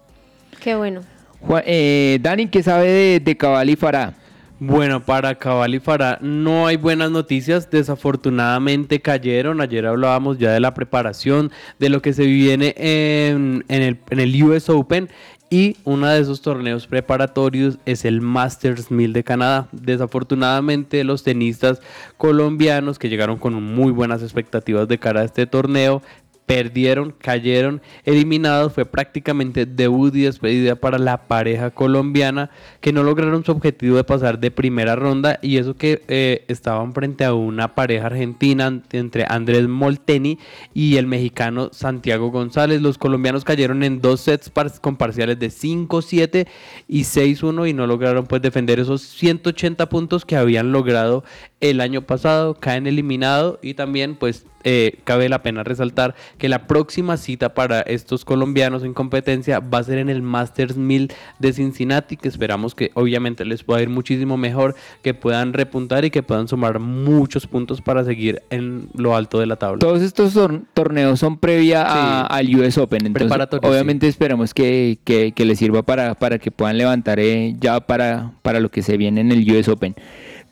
Qué bueno. Juan- eh, Dani, ¿qué sabe de, de Cabal y Farah? Bueno, para Cabal y Farah no hay buenas noticias. Desafortunadamente cayeron. Ayer hablábamos ya de la preparación, de lo que se viene en, en el, en el US Open. Y uno de esos torneos preparatorios es el Masters 1000 de Canadá. Desafortunadamente los tenistas colombianos que llegaron con muy buenas expectativas de cara a este torneo perdieron, cayeron, eliminados. Fue prácticamente debut y despedida para la pareja colombiana que no lograron su objetivo de pasar de primera ronda y eso que eh, estaban frente a una pareja argentina entre Andrés Molteni y el mexicano Santiago González. Los colombianos cayeron en dos sets con parciales de 5-7 y 6-1 y no lograron pues defender esos 180 puntos que habían logrado el año pasado, caen eliminados y también pues eh, cabe la pena resaltar que la próxima cita para estos colombianos en competencia va a ser en el Masters 1000 de Cincinnati, que esperamos que obviamente les pueda ir muchísimo mejor, que puedan repuntar y que puedan sumar muchos puntos para seguir en lo alto de la tabla. Todos estos tor- torneos son previa a- al US Open, entonces obviamente esperamos que, que- que les sirva para, para que puedan levantar eh, ya para, para lo que se viene en el US Open.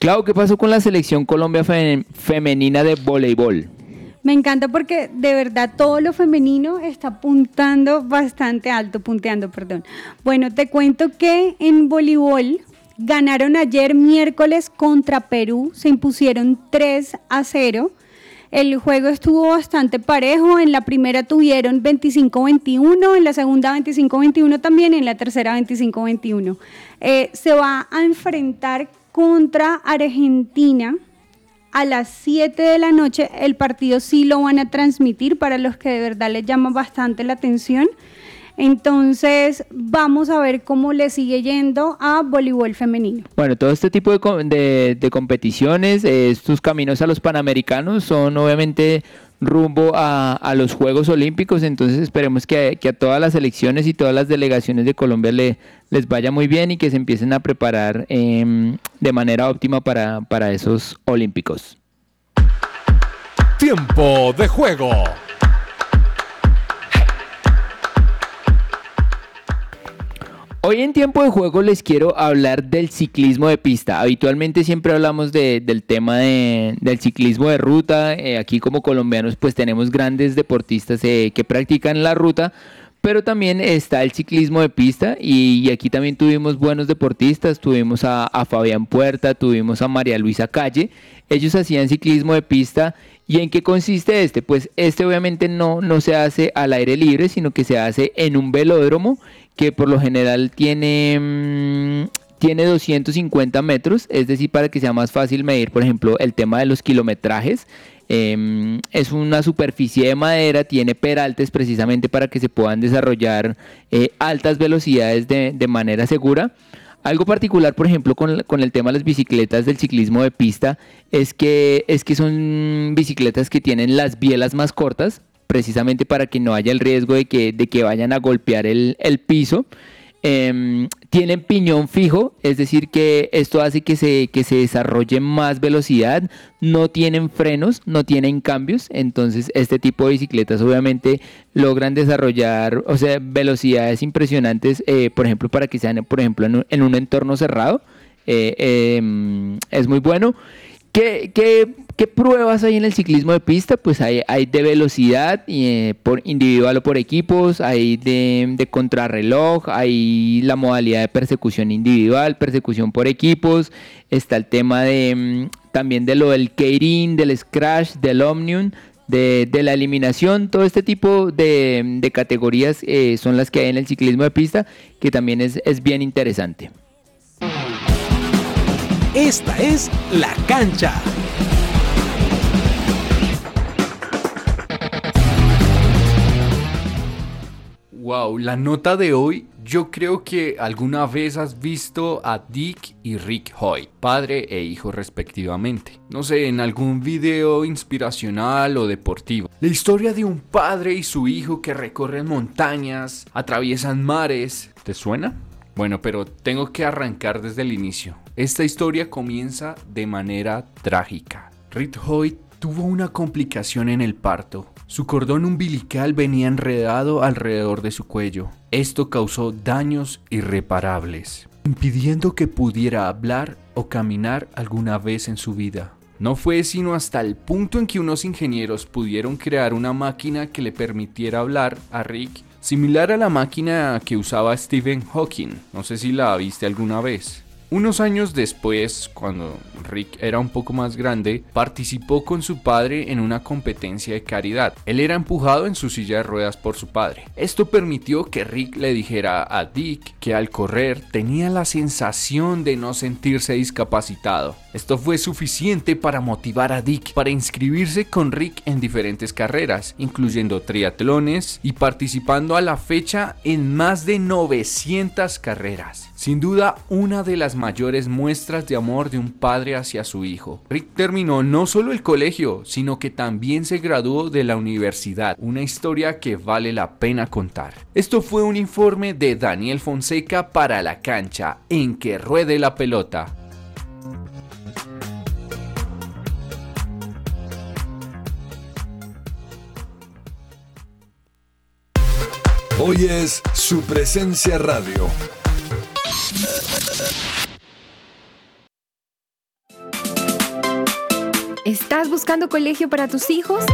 Clau, ¿qué pasó con la selección Colombia fe- femenina de voleibol? Me encanta porque de verdad todo lo femenino está apuntando bastante alto, punteando, perdón. Bueno, te cuento que en voleibol ganaron ayer miércoles contra Perú, se impusieron 3 a 0. El juego estuvo bastante parejo, en la primera tuvieron 25-21, en la segunda 25-21 también, en la tercera 25-21. Eh, se va a enfrentar contra Argentina a las 7 de la noche. El partido sí lo van a transmitir para los que de verdad les llama bastante la atención. Entonces, vamos a ver cómo le sigue yendo a voleibol femenino. Bueno, todo este tipo de, de- de competiciones, eh, estos caminos a los Panamericanos son obviamente rumbo a, a los Juegos Olímpicos, entonces esperemos que, que a todas las selecciones y todas las delegaciones de Colombia le, les vaya muy bien y que se empiecen a preparar em, de manera óptima para, para esos Olímpicos. Tiempo de juego. Hoy en tiempo de juego les quiero hablar del ciclismo de pista. Habitualmente siempre hablamos de- del tema de- del ciclismo de ruta. Eh, aquí como colombianos pues tenemos grandes deportistas eh, que practican la ruta. Pero también está el ciclismo de pista y, y aquí también tuvimos buenos deportistas. Tuvimos a, a Fabián Puerta, tuvimos a María Luisa Calle. Ellos hacían ciclismo de pista. ¿Y en qué consiste este? Pues este obviamente no, no se hace al aire libre, sino que se hace en un velódromo que por lo general tiene, mm, tiene 250 metros, es decir, para que sea más fácil medir, por ejemplo, el tema de los kilometrajes. Em, es una superficie de madera, tiene peraltes precisamente para que se puedan desarrollar eh, altas velocidades de, de manera segura. Algo particular, por ejemplo, con, con el tema de las bicicletas del ciclismo de pista, es que, es que son bicicletas que tienen las bielas más cortas, precisamente para que no haya el riesgo de que, de que vayan a golpear el, el piso. Em, tienen piñón fijo, es decir, que esto hace que se, que se desarrolle más velocidad, no tienen frenos, no tienen cambios, entonces este tipo de bicicletas obviamente logran desarrollar, o sea, velocidades impresionantes, eh, por ejemplo, para que sean, por ejemplo, en un, en un entorno cerrado, eh, em, es muy bueno. ¿Qué, qué, qué pruebas hay en el ciclismo de pista? Pues hay, hay de velocidad, eh, por individual o por equipos, hay de, de contrarreloj, hay la modalidad de persecución individual, persecución por equipos, está el tema de mm, también de lo del Keirin, del Scratch, del Omnium, de, de la eliminación, todo este tipo de, de categorías eh, son las que hay en el ciclismo de pista, que también es, es bien interesante. Esta es La Cancha. Wow, la nota de hoy, yo creo que alguna vez has visto a Dick y Rick Hoy, padre e hijo respectivamente. No sé, en algún video inspiracional o deportivo. La historia de un padre y su hijo que recorren montañas, atraviesan mares. ¿Te suena? Bueno, pero tengo que arrancar desde el inicio. Esta historia comienza de manera trágica. Rick Hoy tuvo una complicación en el parto. Su cordón umbilical venía enredado alrededor de su cuello. Esto causó daños irreparables, impidiendo que pudiera hablar o caminar alguna vez en su vida. No fue sino hasta el punto en que unos ingenieros pudieron crear una máquina que le permitiera hablar a Rick, similar a la máquina que usaba Stephen Hawking. No sé si la viste alguna vez. Unos años después, cuando Rick era un poco más grande, participó con su padre en una competencia de caridad. Él era empujado en su silla de ruedas por su padre. Esto permitió que Rick le dijera a Dick que al correr tenía la sensación de no sentirse discapacitado. Esto fue suficiente para motivar a Dick para inscribirse con Rick en diferentes carreras, incluyendo triatlones y participando a la fecha en más de 900 carreras. Sin duda, una de las mayores muestras de amor de un padre hacia su hijo. Rick terminó no solo el colegio, sino que también se graduó de la universidad, una historia que vale la pena contar. Esto fue un informe de Daniel Fonseca para la cancha, en que ruede la pelota. Hoy es su presencia radio. ¿Estás buscando colegio para tus hijos?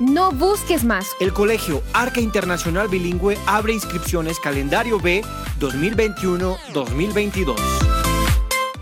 No busques más. El Colegio Arca Internacional Bilingüe abre inscripciones calendario B 2021-2022.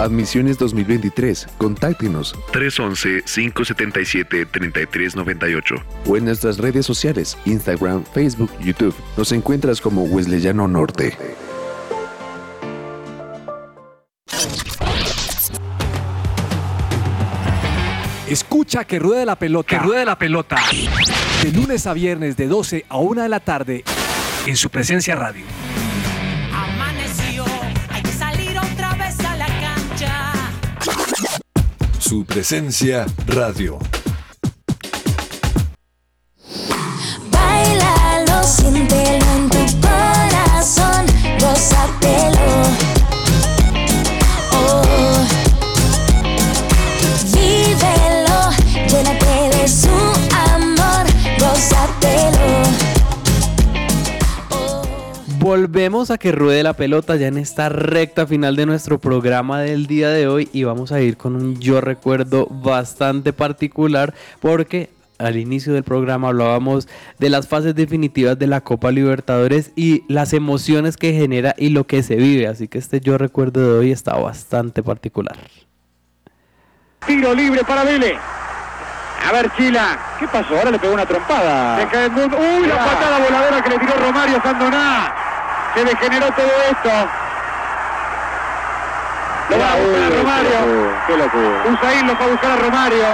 Admisiones 2023. Contáctenos 311-577-3398 o en nuestras redes sociales, Instagram, Facebook, YouTube. Nos encuentras como Wesleyano Norte. Escucha que ruede la pelota. Que ruede la pelota. De lunes a viernes de 12 a 1 de la tarde en su presencia radio. Su presencia radio. Bailalo, siéntelo en Volvemos a que ruede la pelota ya en esta recta final de nuestro programa del día de hoy y vamos a ir con un yo recuerdo bastante particular porque al inicio del programa hablábamos de las fases definitivas de la Copa Libertadores y las emociones que genera y lo que se vive, así que este yo recuerdo de hoy está bastante particular. Tiro libre para Vélez. A ver, Chila. ¿Qué pasó? Ahora le pegó una trompada. Se cae el mundo. ¡Uy! La patada voladora que le tiró Romario a Sandoná. Se degeneró todo esto. Lo va a buscar a Romario. Qué locura. Usain lo va a buscar a Romario.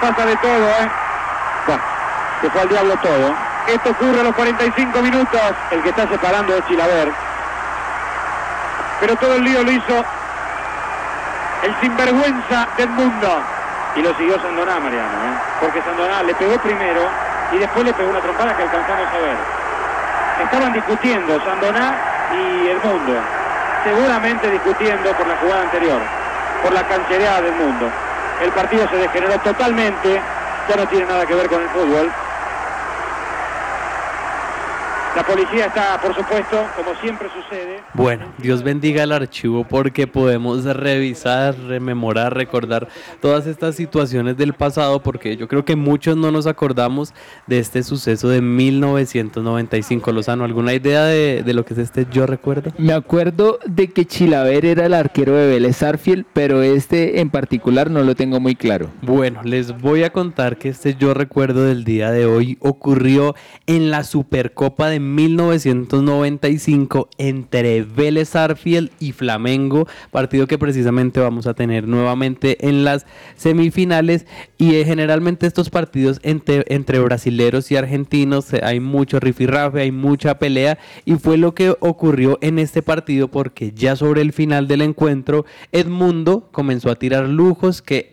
Pasa de todo, ¿eh? Bueno, se fue al diablo todo. Esto ocurre a los 45 minutos. El que está separando es Chilaver. Pero todo el lío lo hizo el sinvergüenza del mundo. Y lo siguió Sandoná, Mariano, ¿eh? porque Sandoná le pegó primero y después le pegó una trompada que alcanzamos a ver. Estaban discutiendo Sandoná y el mundo, seguramente discutiendo por la jugada anterior, por la canchereada del mundo. El partido se degeneró totalmente, ya no tiene nada que ver con el fútbol. La policía está, por supuesto, como siempre sucede. Bueno, Dios bendiga el archivo porque podemos revisar, rememorar, recordar todas estas situaciones del pasado porque yo creo que muchos no nos acordamos de este suceso de 1995. Lozano, ¿alguna idea de, de lo que es este yo recuerdo? Me acuerdo de que Chilaver era el arquero de Vélez Arfield, pero este en particular no lo tengo muy claro. Bueno, les voy a contar que este yo recuerdo del día de hoy ocurrió en la Supercopa de 1995 entre Vélez Arfield y Flamengo, partido que precisamente vamos a tener nuevamente en las semifinales. Y eh, generalmente estos partidos entre, entre brasileros y argentinos eh, hay mucho rifirrafe, hay mucha pelea y fue lo que ocurrió en este partido porque ya sobre el final del encuentro Edmundo comenzó a tirar lujos que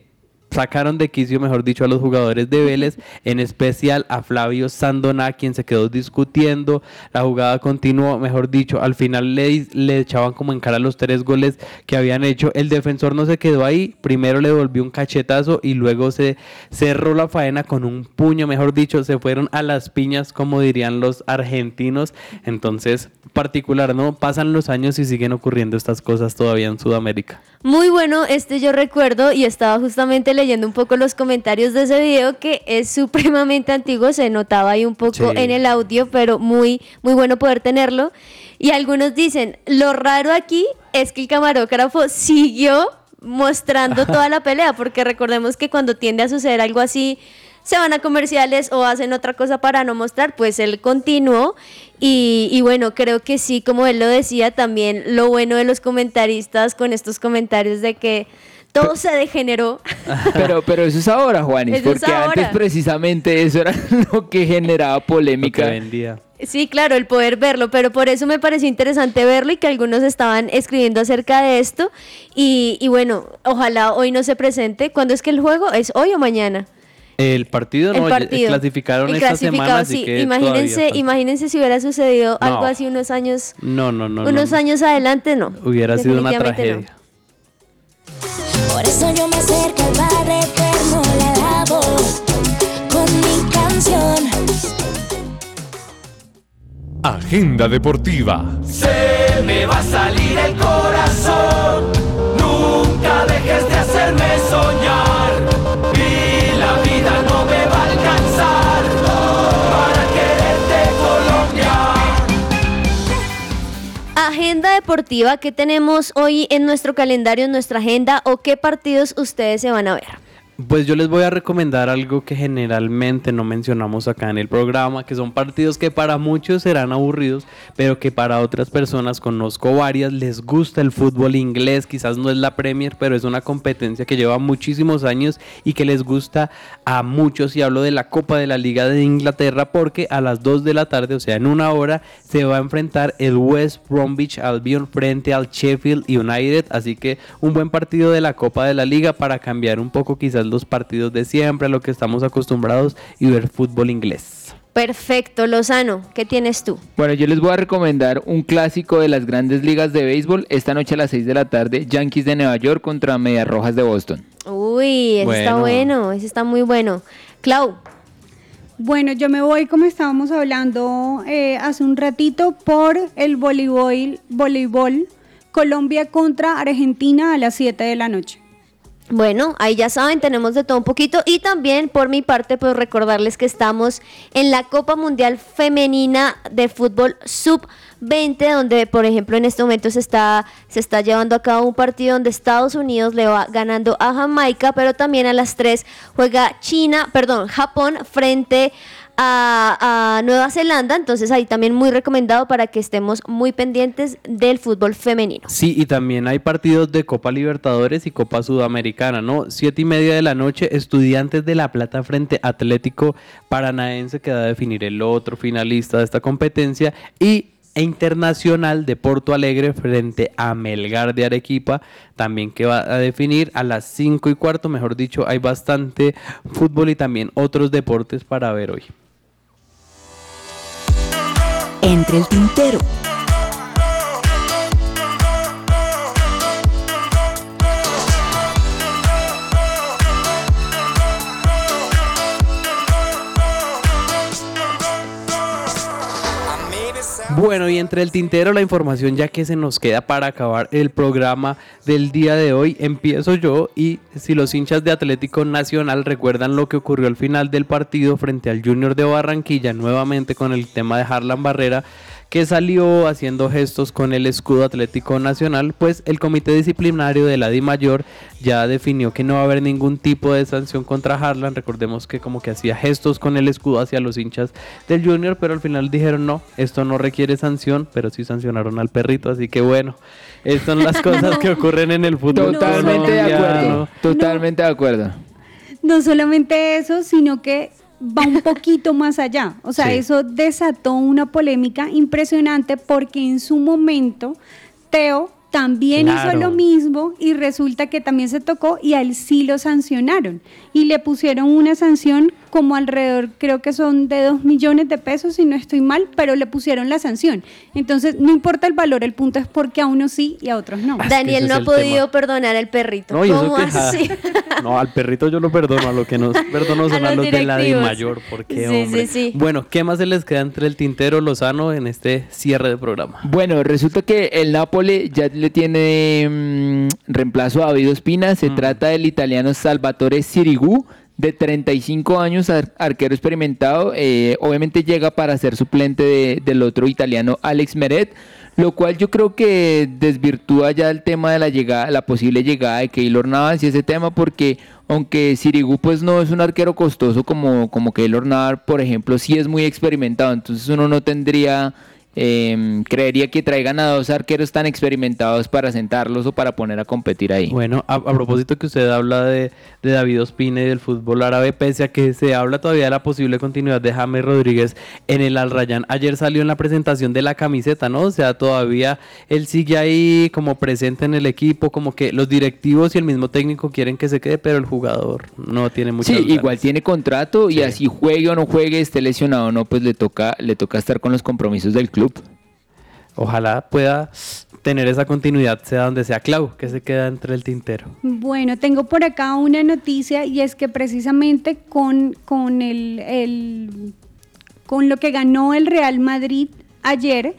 sacaron de quicio, mejor dicho, a los jugadores de Vélez, en especial a Flavio Sandona, quien se quedó discutiendo. La jugada continuó, mejor dicho, al final le, le echaban como en cara los tres goles que habían hecho. El defensor no se quedó ahí, primero le volvió un cachetazo y luego se cerró la faena con un puño, mejor dicho, se fueron a las piñas, como dirían los argentinos. Entonces, particular, ¿no? Pasan los años y siguen ocurriendo estas cosas todavía en Sudamérica. Muy bueno, este yo recuerdo y estaba justamente leyendo un poco los comentarios de ese video que es [laughs] supremamente antiguo, se notaba ahí un poco Sí. en el audio, pero muy muy bueno poder tenerlo. Y algunos dicen, lo raro aquí es que el camarógrafo siguió mostrando toda la pelea, porque recordemos que cuando tiende a suceder algo así, se van a comerciales o hacen otra cosa para no mostrar, pues él continuó y, y bueno, creo que sí, como él lo decía, también lo bueno de los comentaristas con estos comentarios de que todo se degeneró. [laughs] Pero, pero eso es ahora, Juanis, Eso porque antes precisamente eso era [laughs] lo que generaba polémica. vendía. Sí, claro, el poder verlo, pero por eso me pareció interesante verlo y que algunos estaban escribiendo acerca de esto. Y, y bueno, ojalá hoy no se presente. ¿Cuándo es que el juego? ¿Es hoy o mañana? El partido El no partido. clasificaron El esta semana, así que Imagínense, imagínense si hubiera sucedido algo así unos años, No, no, no. no, unos no. años adelante, no. Hubiera sido una tragedia. Por eso yo me acerco al Padre Eterno, le alabo con mi canción. Agenda deportiva. Se me va a salir el corazón. Nunca dejes de hacerme soñar. Agenda deportiva, ¿qué tenemos hoy en nuestro calendario, en nuestra agenda o qué partidos ustedes se van a ver? Pues yo les voy a recomendar algo que generalmente no mencionamos acá en el programa, que son partidos que para muchos serán aburridos, pero que para otras personas, conozco varias, les gusta el fútbol inglés, quizás no es la Premier, pero es una competencia que lleva muchísimos años y que les gusta a muchos y hablo de la Copa de la Liga de Inglaterra porque a las 2 de la tarde, o sea, en una hora, se va a enfrentar el West Bromwich Albion frente al Sheffield United, así que un buen partido de la Copa de la Liga para cambiar un poco quizás los partidos de siempre, a lo que estamos acostumbrados y ver fútbol inglés. Perfecto, Lozano, ¿qué tienes tú? Bueno, yo les voy a recomendar un clásico de las grandes ligas de béisbol. Esta noche a las 6 de la tarde, Yankees de Nueva York contra Medias Rojas de Boston. Uy, ese está Bueno. bueno, ese está muy bueno. Clau, Bueno, yo me voy, como estábamos hablando eh, hace un ratito, por el voleibol, voleibol Colombia contra Argentina a las 7 de la noche. Bueno, ahí ya saben, tenemos de todo un poquito. Y también por mi parte, pues recordarles que estamos en la Copa Mundial Femenina de Fútbol Sub-20, donde por ejemplo en este momento se está, se está llevando a cabo un partido donde Estados Unidos le va ganando a Jamaica, pero también a las 3 juega China, perdón, Japón frente a, a Nueva Zelanda. Entonces ahí también muy recomendado para que estemos muy pendientes del fútbol femenino. Sí, y también hay partidos de Copa Libertadores y Copa Sudamericana, ¿no? Siete y media de la noche, Estudiantes de La Plata frente Atlético Paranaense que va a definir el otro finalista de esta competencia y e Internacional de Porto Alegre frente a Melgar de Arequipa, también que va a definir a las 5 y cuarto, mejor dicho, hay bastante fútbol y también otros deportes para ver hoy. Entre el tintero. Bueno, y entre el tintero la información ya que se nos queda para acabar el programa del día de hoy, empiezo yo y si los hinchas de Atlético Nacional recuerdan lo que ocurrió al final del partido frente al Junior de Barranquilla, nuevamente con el tema de Harlan Barrera, que salió haciendo gestos con el escudo Atlético Nacional, pues el comité disciplinario de la Di Mayor ya definió que no va a haber ningún tipo de sanción contra Harlan. Recordemos que como que hacía gestos con el escudo hacia los hinchas del Junior, pero al final dijeron no, esto no requiere sanción, pero sí sancionaron al perrito, así que bueno, estas son las [laughs] cosas que ocurren en el fútbol. Totalmente de acuerdo. Totalmente de acuerdo. No solamente eso, sino que va un poquito más allá. O sea, Sí. eso desató una polémica impresionante porque en su momento Teo también Claro. hizo lo mismo y resulta que también se tocó y a él sí lo sancionaron y le pusieron una sanción como alrededor, creo que son de dos millones de pesos si no estoy mal, pero le pusieron la sanción. Entonces, no importa el valor, el punto es porque a unos sí y a otros no. Daniel no ha podido perdonar al perrito. No, ¿Cómo que- así? [laughs] No, al perrito yo lo perdono, a lo que nos [laughs] perdono son A a los de la directivos. Mayor, porque Sí, hombre. sí, sí. Bueno, ¿qué más se les queda entre el tintero Lozano en este cierre de programa? Bueno, resulta que el Napoli ya le tiene mm, reemplazo a David Ospina. Mm. Se trata del italiano Salvatore Sirigu, de 35 años, ar- arquero experimentado. Eh, obviamente llega para ser suplente de- del otro italiano Alex Meret, lo cual yo creo que desvirtúa ya el tema de la llegada, la posible llegada de Keylor Navas y ese tema porque aunque Sirigu pues no es un arquero costoso como, como Keylor Navas, por ejemplo, sí es muy experimentado, entonces uno no tendría eh, creería que traigan a dos arqueros tan experimentados para sentarlos o para poner a competir ahí. Bueno, a, a propósito que usted habla de, de David Ospina y del fútbol árabe, pese a que se habla todavía de la posible continuidad de James Rodríguez en el Al Rayyan. Ayer salió en la presentación de la camiseta, ¿no? O sea, todavía él sigue ahí como presente en el equipo, como que los directivos y el mismo técnico quieren que se quede, pero el jugador no tiene mucha Sí, igual tiene contrato y así juegue o no juegue, esté lesionado o no, pues le toca, le toca estar con los compromisos del club. Ojalá pueda tener esa continuidad, sea donde sea. Clau, que se queda entre el tintero. Bueno, tengo por acá una noticia y es que precisamente con, con, el, el- con lo que ganó el Real Madrid ayer,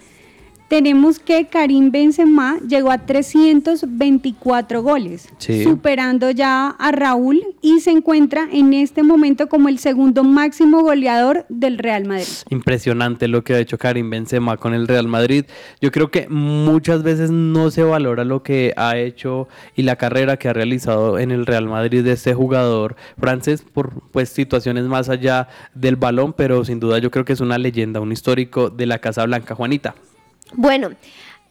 tenemos que Karim Benzema llegó a 324 goles, Sí. superando ya a Raúl y se encuentra en este momento como el segundo máximo goleador del Real Madrid. Impresionante lo que ha hecho Karim Benzema con el Real Madrid. Yo creo que muchas veces no se valora lo que ha hecho y la carrera que ha realizado en el Real Madrid de este jugador francés por pues situaciones más allá del balón, pero sin duda yo creo que es una leyenda, un histórico de la Casa Blanca, Juanita. Bueno,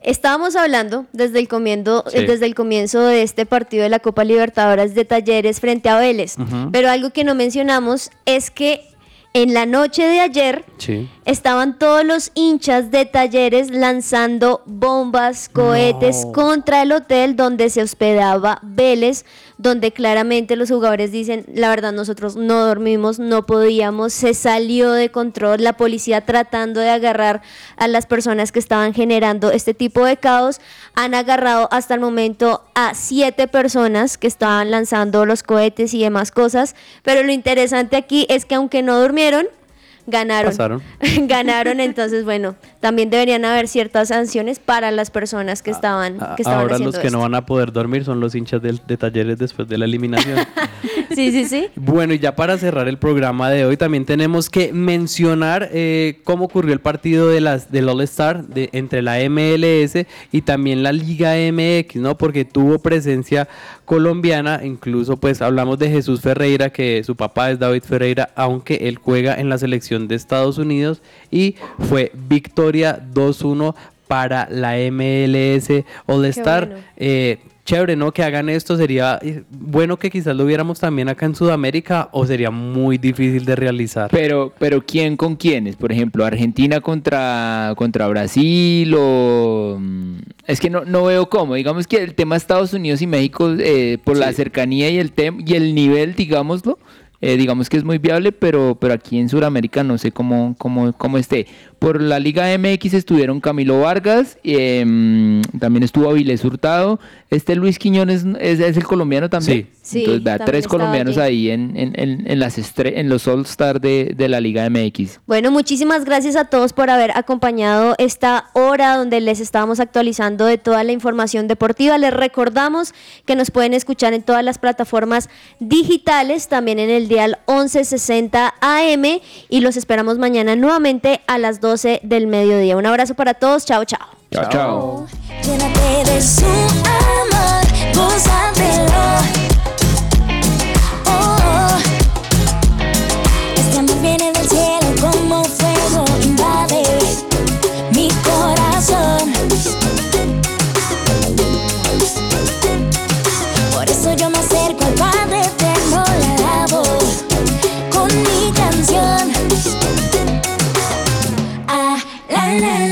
estábamos hablando desde el, comienzo, Sí. desde el comienzo de este partido de la Copa Libertadores de Talleres frente a Vélez. Pero algo que no mencionamos es que en la noche de ayer Sí. estaban todos los hinchas de Talleres lanzando bombas, cohetes No. contra el hotel donde se hospedaba Vélez, donde claramente los jugadores dicen, la verdad nosotros no dormimos, no podíamos, se salió de control, la policía tratando de agarrar a las personas que estaban generando este tipo de caos, han agarrado hasta el momento a siete personas que estaban lanzando los cohetes y demás cosas, pero lo interesante aquí es que aunque no durmieron, ganaron. Pasaron. [laughs] ganaron, entonces bueno, también deberían haber ciertas sanciones para las personas que estaban, que estaban Ahora haciendo los que no van a poder dormir son los hinchas de Talleres después de la eliminación. [laughs] Sí, sí, sí. Bueno, y ya para cerrar el programa de hoy, también tenemos que mencionar eh, cómo ocurrió el partido de las del All Star de, entre la MLS y también la Liga MX, ¿no? Porque tuvo presencia colombiana, incluso pues hablamos de Jesús Ferreira, que su papá es David Ferreira, aunque él juega en la selección de Estados Unidos y fue victoria 2-1 para la MLS All Star. bueno. Eh, chévere, ¿no? Que hagan esto. Sería eh, bueno que quizás lo viéramos también acá en Sudamérica o sería muy difícil de realizar. Pero, pero ¿quién con quiénes? Por ejemplo, Argentina contra, contra Brasil o... mm, Es que no, no veo cómo. Digamos que el tema Estados Unidos y México, eh, por la cercanía y el, tem y el nivel, digámoslo, eh, digamos que es muy viable, pero, pero aquí en Sudamérica no sé cómo, cómo, cómo esté. Por la Liga MX estuvieron Camilo Vargas, em, también estuvo Avilés Hurtado. Este Luis Quiñones es, es el colombiano también. Sí. Sí, Entonces, vea, también tres colombianos allí. ahí en, en, en, en las estre- en los All-Star de, de la Liga MX. Bueno, muchísimas gracias a todos por haber acompañado esta hora donde les estábamos actualizando de toda la información deportiva. Les recordamos que nos pueden escuchar en todas las plataformas digitales, también en el dial 1160 AM y los esperamos mañana nuevamente a las 12 del mediodía. Un abrazo para todos, chao, chao. Chao, chao. Llénate de su amor, la la.